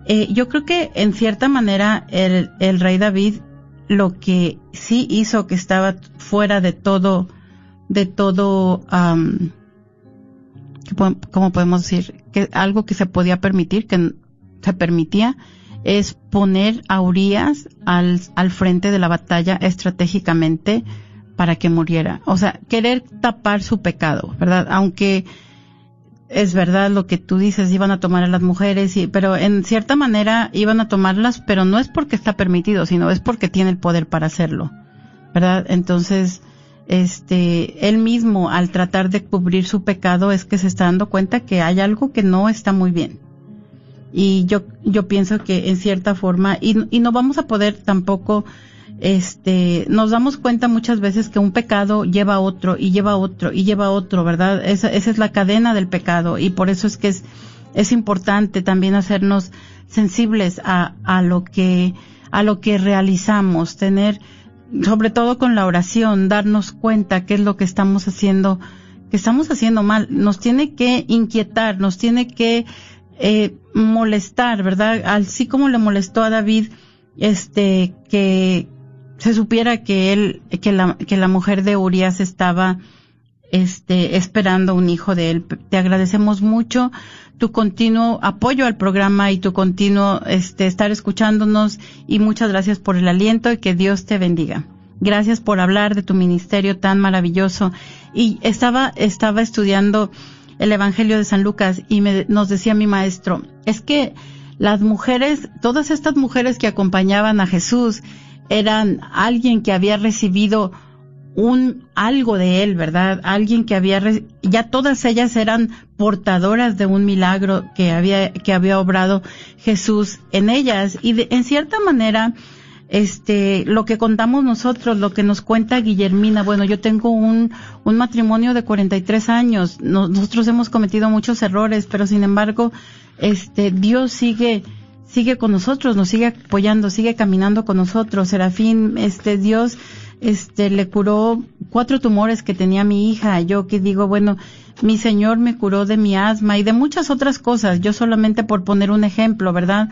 Eh, yo creo que en cierta manera el, el rey David lo que sí hizo que estaba fuera de todo, de todo, ¿cómo podemos decir? Que algo que se podía permitir, que se permitía, es poner a Urias al, al frente de la batalla estratégicamente para que muriera. O sea, querer tapar su pecado, ¿verdad? Aunque es verdad lo que tú dices, iban a tomar a las mujeres, y, pero en cierta manera iban a tomarlas, pero no es porque está permitido, sino es porque tiene el poder para hacerlo, ¿verdad? Entonces, este, él mismo al tratar de cubrir su pecado es que se está dando cuenta que hay algo que no está muy bien. Y yo, yo pienso que en cierta forma, y, y no vamos a poder tampoco, este, nos damos cuenta muchas veces que un pecado lleva a otro y lleva a otro y lleva a otro, ¿verdad? Esa, esa es la cadena del pecado y por eso es que es, es importante también hacernos sensibles a, a lo que, a lo que realizamos, tener, sobre todo con la oración, darnos cuenta qué es lo que estamos haciendo, que estamos haciendo mal. Nos tiene que inquietar, nos tiene que eh, molestar, ¿verdad? Así como le molestó a David, este, que se supiera que él, que la, que la mujer de Urias estaba, este, esperando un hijo de él. Te agradecemos mucho tu continuo apoyo al programa y tu continuo este, estar escuchándonos y muchas gracias por el aliento y que Dios te bendiga. Gracias por hablar de tu ministerio tan maravilloso. Y estaba, estaba estudiando el Evangelio de San Lucas y me, nos decía mi maestro, es que las mujeres, todas estas mujeres que acompañaban a Jesús eran alguien que había recibido un algo de él, ¿verdad? Alguien que había ya todas ellas eran portadoras de un milagro que había que había obrado Jesús en ellas y en cierta manera este, lo que contamos nosotros, lo que nos cuenta Guillermina. Bueno, yo tengo un, un matrimonio de 43 años. nosotros hemos cometido muchos errores, pero sin embargo, este, Dios sigue, sigue con nosotros, nos sigue apoyando, sigue caminando con nosotros. Serafín, este, Dios, este, le curó cuatro tumores que tenía mi hija. Yo que digo, bueno, mi Señor me curó de mi asma y de muchas otras cosas. Yo solamente por poner un ejemplo, ¿verdad?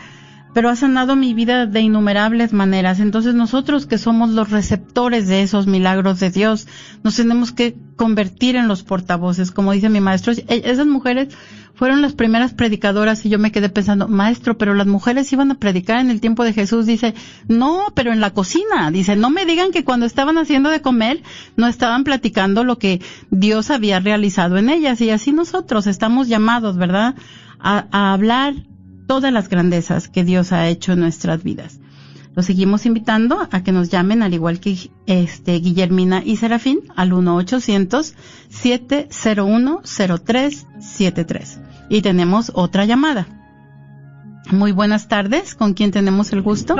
Pero ha sanado mi vida de innumerables maneras. Entonces nosotros que somos los receptores de esos milagros de Dios, nos tenemos que convertir en los portavoces, como dice mi maestro. E, esas mujeres fueron las primeras predicadoras y yo me quedé pensando, maestro, pero las mujeres iban a predicar en el tiempo de Jesús. Dice, no, pero en la cocina. Dice, no me digan que cuando estaban haciendo de comer no estaban platicando lo que Dios había realizado en ellas. Y así nosotros estamos llamados, ¿verdad? A, a hablar todas las grandezas que Dios ha hecho en nuestras vidas. Los seguimos invitando a que nos llamen, al igual que este Guillermina y Serafín, al 1-800-701-0373. Y tenemos otra llamada. Muy buenas tardes, ¿con quién tenemos el gusto?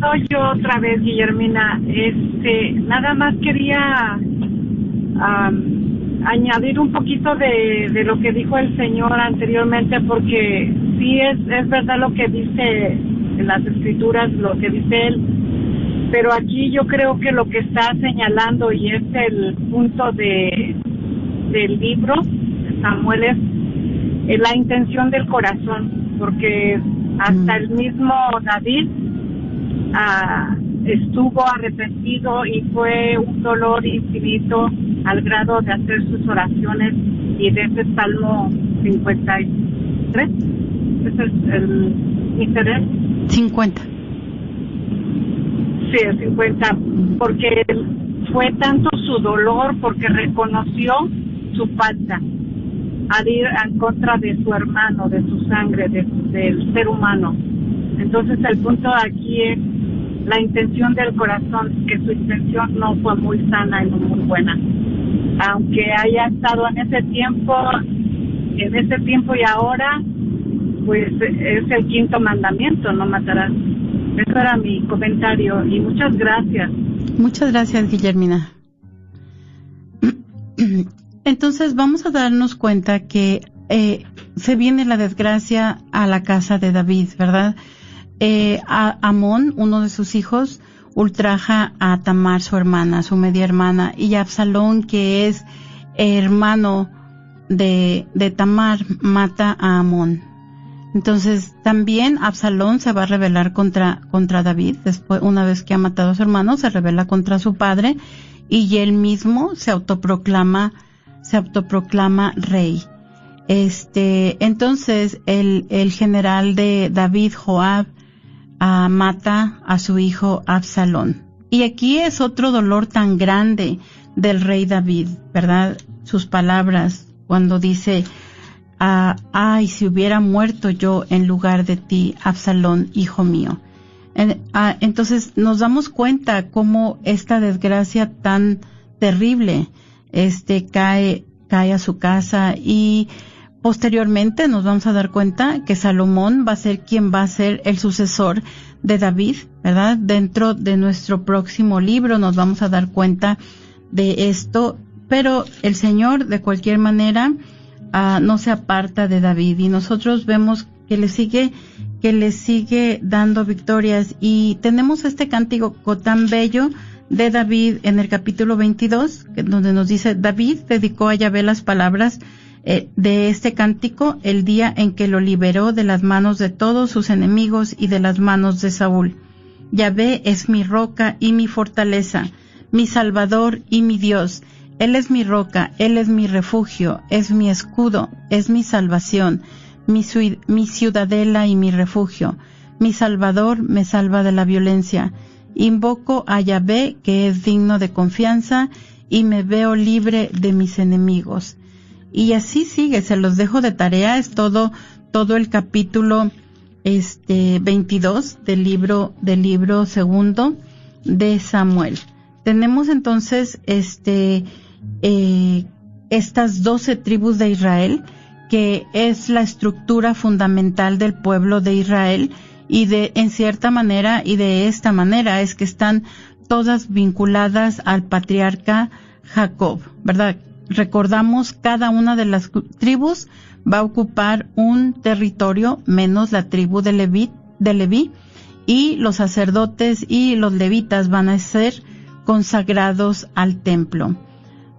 soy yo otra vez, Guillermina. Este, nada más quería añadir un poquito de, de lo que dijo el Señor anteriormente, porque sí es, es verdad lo que dice en las escrituras, lo que dice él, pero aquí yo creo que lo que está señalando y es el punto de del libro Samuel es, la intención del corazón, porque hasta mm. el mismo David ah, estuvo arrepentido y fue un dolor infinito al grado de hacer sus oraciones y de ese Salmo 53 ese es el interés. 50. Sí, el 50, porque fue tanto su dolor, porque reconoció su falta al ir en contra de su hermano, de su sangre, del ser humano. Entonces el punto aquí es la intención del corazón, que su intención no fue muy sana y muy buena. Aunque haya estado en ese tiempo, en ese tiempo y ahora, pues es el quinto mandamiento, no matarás. Eso era mi comentario y muchas gracias. Muchas gracias, Guillermina. Entonces vamos a darnos cuenta que eh, se viene la desgracia a la casa de David, ¿verdad? Eh, Amón, uno de sus hijos, ultraja a Tamar, su hermana, su media hermana, y Absalón, que es hermano de, de Tamar, mata a Amón. Entonces, también Absalón se va a rebelar contra, contra David, después, una vez que ha matado a su hermano, se revela contra su padre, y él mismo se autoproclama, se autoproclama rey. Este, entonces, el, el general de David, Joab, ah, mata a su hijo Absalón. Y aquí es otro dolor tan grande del rey David, ¿verdad? Sus palabras cuando dice, ay, si hubiera muerto yo en lugar de ti, Absalón, hijo mío. entonces nos damos cuenta cómo esta desgracia tan terrible este cae cae a su casa y posteriormente nos vamos a dar cuenta que Salomón va a ser quien va a ser el sucesor de David, ¿verdad? Dentro de nuestro próximo libro nos vamos a dar cuenta de esto, pero el Señor de cualquier manera no se aparta de David y nosotros vemos que le sigue que le sigue dando victorias y tenemos este cántico tan bello de David en el capítulo 22 donde nos dice David dedicó a Yahvé las palabras eh, de este cántico el día en que lo liberó de las manos de todos sus enemigos y de las manos de Saúl. Yahvé es mi roca y mi fortaleza, mi salvador y mi Dios él es mi roca, Él es mi refugio, es mi escudo, es mi salvación, mi, ciudadela y mi refugio. Mi Salvador me salva de la violencia. Invoco a Yahvé, que es digno de confianza, y me veo libre de mis enemigos. Y así sigue, se los dejo de tarea, es todo, todo el capítulo este 22 del libro, del libro segundo de Samuel. Tenemos entonces este eh, estas doce tribus de Israel, que es la estructura fundamental del pueblo de Israel y de en cierta manera y de esta manera es que están todas vinculadas al patriarca Jacob, ¿verdad? Recordamos cada una de las tribus va a ocupar un territorio menos la tribu de Leví, de Leví y los sacerdotes y los levitas van a ser consagrados al templo.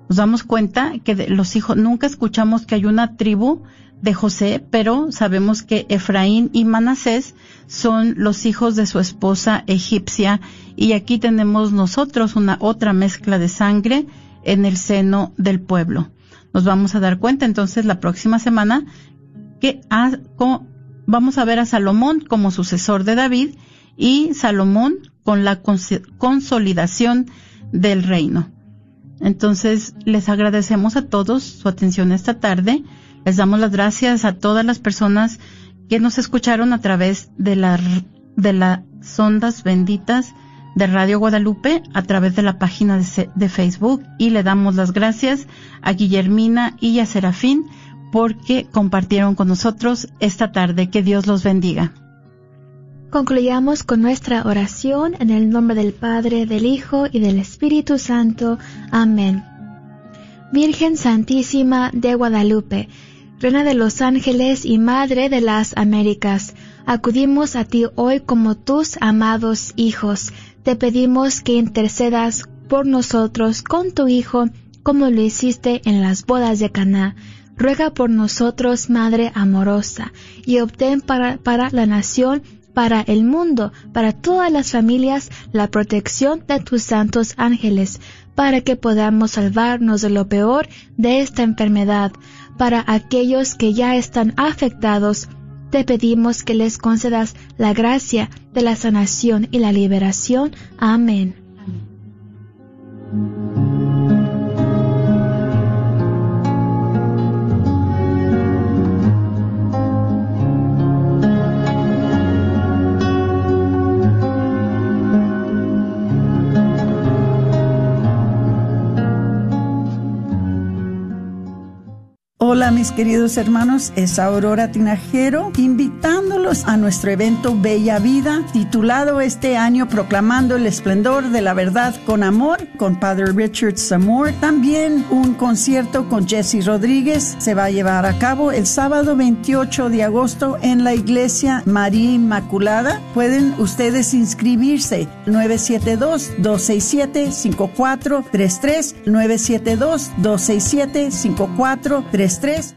Nos damos cuenta que los hijos, nunca escuchamos que hay una tribu de José, pero sabemos que Efraín y Manasés son los hijos de su esposa egipcia y aquí tenemos nosotros una otra mezcla de sangre en el seno del pueblo. Nos vamos a dar cuenta entonces la próxima semana que vamos a ver a Salomón como sucesor de David y Salomón con la consolidación del reino. Entonces, les agradecemos a todos su atención esta tarde. Les damos las gracias a todas las personas que nos escucharon a través de, de las ondas benditas de Radio Guadalupe a través de la página de, de, Facebook y le damos las gracias a Guillermina y a Serafín porque compartieron con nosotros esta tarde. Que Dios los bendiga. Concluyamos con nuestra oración en el nombre del Padre, del Hijo y del Espíritu Santo. Amén. Virgen Santísima de Guadalupe, Reina de los ángeles y Madre de las Américas, acudimos a ti hoy como tus amados hijos. Te pedimos que intercedas por nosotros con tu Hijo, como lo hiciste en las bodas de Caná. Ruega por nosotros, Madre amorosa, y obtén para, para la nación para el mundo, para todas las familias, la protección de tus santos ángeles, para que podamos salvarnos de lo peor de esta enfermedad. Para aquellos que ya están afectados, te pedimos que les concedas la gracia de la sanación y la liberación. Amén. Hola mis queridos hermanos, es Aurora Tinajero invitándolos a nuestro evento Bella Vida, titulado este año Proclamando el Esplendor de la Verdad con Amor, con Padre Richard Samore. También un concierto con Jesse Rodríguez se va a llevar a cabo el sábado 28 de agosto en la iglesia María Inmaculada. Pueden ustedes inscribirse 972-267-5433, 972-267-5433 3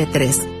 993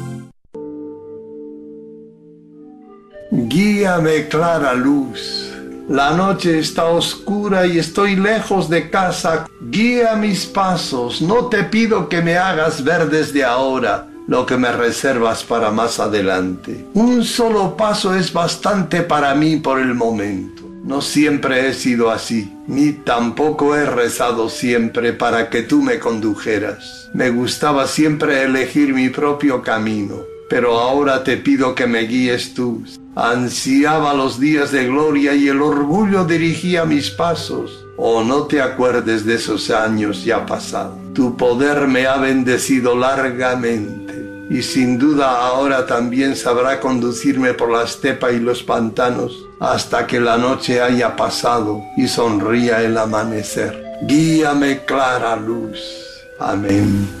Guíame clara luz. La noche está oscura y estoy lejos de casa. Guía mis pasos. No te pido que me hagas ver desde ahora lo que me reservas para más adelante. Un solo paso es bastante para mí por el momento. No siempre he sido así, ni tampoco he rezado siempre para que tú me condujeras. Me gustaba siempre elegir mi propio camino, pero ahora te pido que me guíes tú. Ansiaba los días de gloria y el orgullo dirigía mis pasos. Oh, no te acuerdes de esos años ya pasados. Tu poder me ha bendecido largamente y sin duda ahora también sabrá conducirme por la estepa y los pantanos hasta que la noche haya pasado y sonría el amanecer. Guíame clara luz. Amén.